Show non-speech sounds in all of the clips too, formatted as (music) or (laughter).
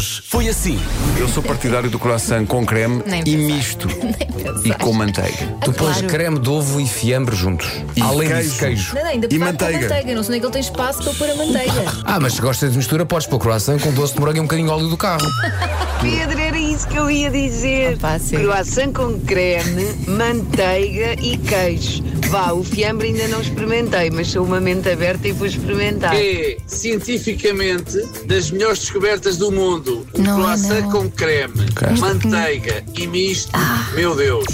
Hoje foi assim. Eu sou partidário do croissant com creme Nem e pensar. misto. (laughs) e com manteiga. Tu pões Claro. creme de ovo e fiambre juntos. E Além queijo. disso, queijo. Não, não, ainda E manteiga. manteiga. Não sei nem que ele tem espaço para pôr a manteiga. (laughs) Ah, mas se gostas de mistura, podes pôr croissant com doce de morango e um bocadinho de óleo do carro. (laughs) Pedro, era isso que eu ia dizer. Ah, pá, sim. Croissant com creme, manteiga e queijo. Vá, o fiambre ainda não experimentei, mas sou uma mente aberta e vou experimentar. é cientificamente das melhores descobertas do mundo. O Não é, croissant não. com creme, manteiga e misto. Meu Deus.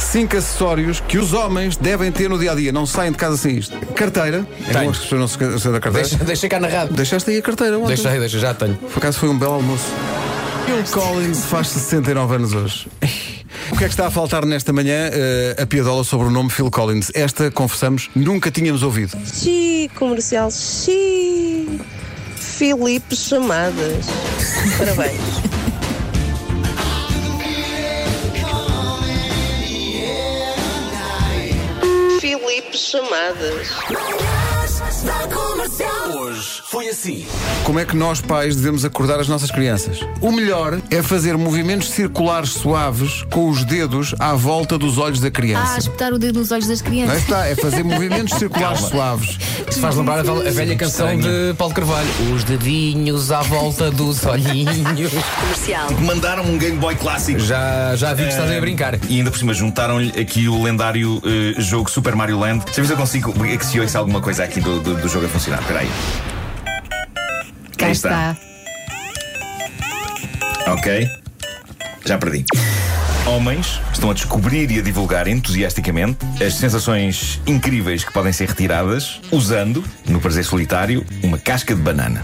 Cinco acessórios que os homens devem ter no dia a dia. Não saem de casa sem isto. Carteira. É Tenho. bom as pessoas não se esqueçam da carteira. Deixa, deixa cá na rádio. Deixaste aí a carteira ontem. Deixa aí, deixa, já tenho. Por acaso foi um belo almoço. Phil Collins faz 69 anos hoje. O que é que está a faltar nesta manhã? Eh, a piadola sobre o nome Phil Collins. Esta, confessamos, nunca tínhamos ouvido. Xiii, comercial, xiii. Filipe Chamadas. Parabéns. (laughs) Chamadas. Hoje foi assim. Como é que nós, pais, devemos acordar as nossas crianças? O melhor é fazer movimentos circulares suaves com os dedos à volta dos olhos da Ah, criança. espetar o dedo nos olhos das Não crianças. está, é fazer movimentos (laughs) circulares suaves. Isso faz lembrar a, vel- a velha canção de Paulo Carvalho. Os dedinhos à volta dos olhinhos. (laughs) Mandaram um Game Boy clássico. Já, já vi que estás aí a brincar. E ainda por cima juntaram-lhe aqui o lendário eh, jogo Super Mario Land. Deixa eu ver se eu consigo. Que se ouça alguma coisa aqui do, do, do jogo a funcionar. Espera aí. Cá Aí está. Ok. Já perdi. Homens estão a descobrir e a divulgar entusiasticamente as sensações incríveis que podem ser retiradas usando, no prazer solitário, uma casca de banana.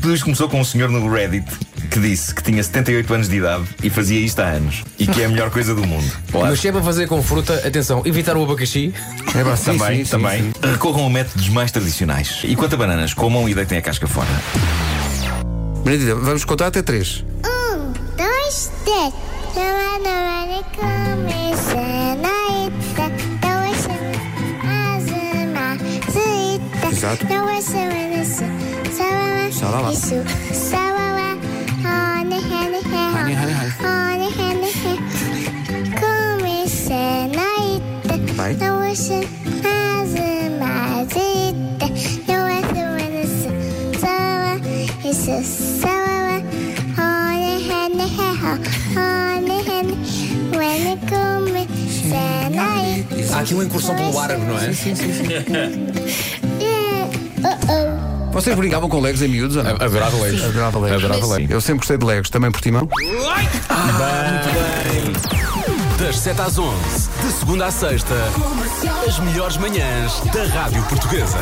Tudo isto começou com um senhor no Reddit que disse que tinha 78 anos de idade e fazia isto há anos e que é a melhor coisa do mundo. (laughs) Mas se é para fazer com fruta, atenção, evitar o abacaxi. É sim, também, sim, sim, também. sim. Recorram a métodos mais tradicionais. E quanto a bananas, comam e deitem a casca fora. Benedita, vamos contar até três. Um, dois, três. Exato. honey, honey, when come aqui uma incursão pelo árabe, não é? Sim, sim, sim. yeah. Uh oh. Vocês brincavam com legos em miúdos ou não? Adorava Legos. Adorava legos. Adorava Legos. Eu sempre gostei de legos, também por timão. Das 7 às 11, de segunda à sexta, as melhores manhãs da Rádio Portuguesa.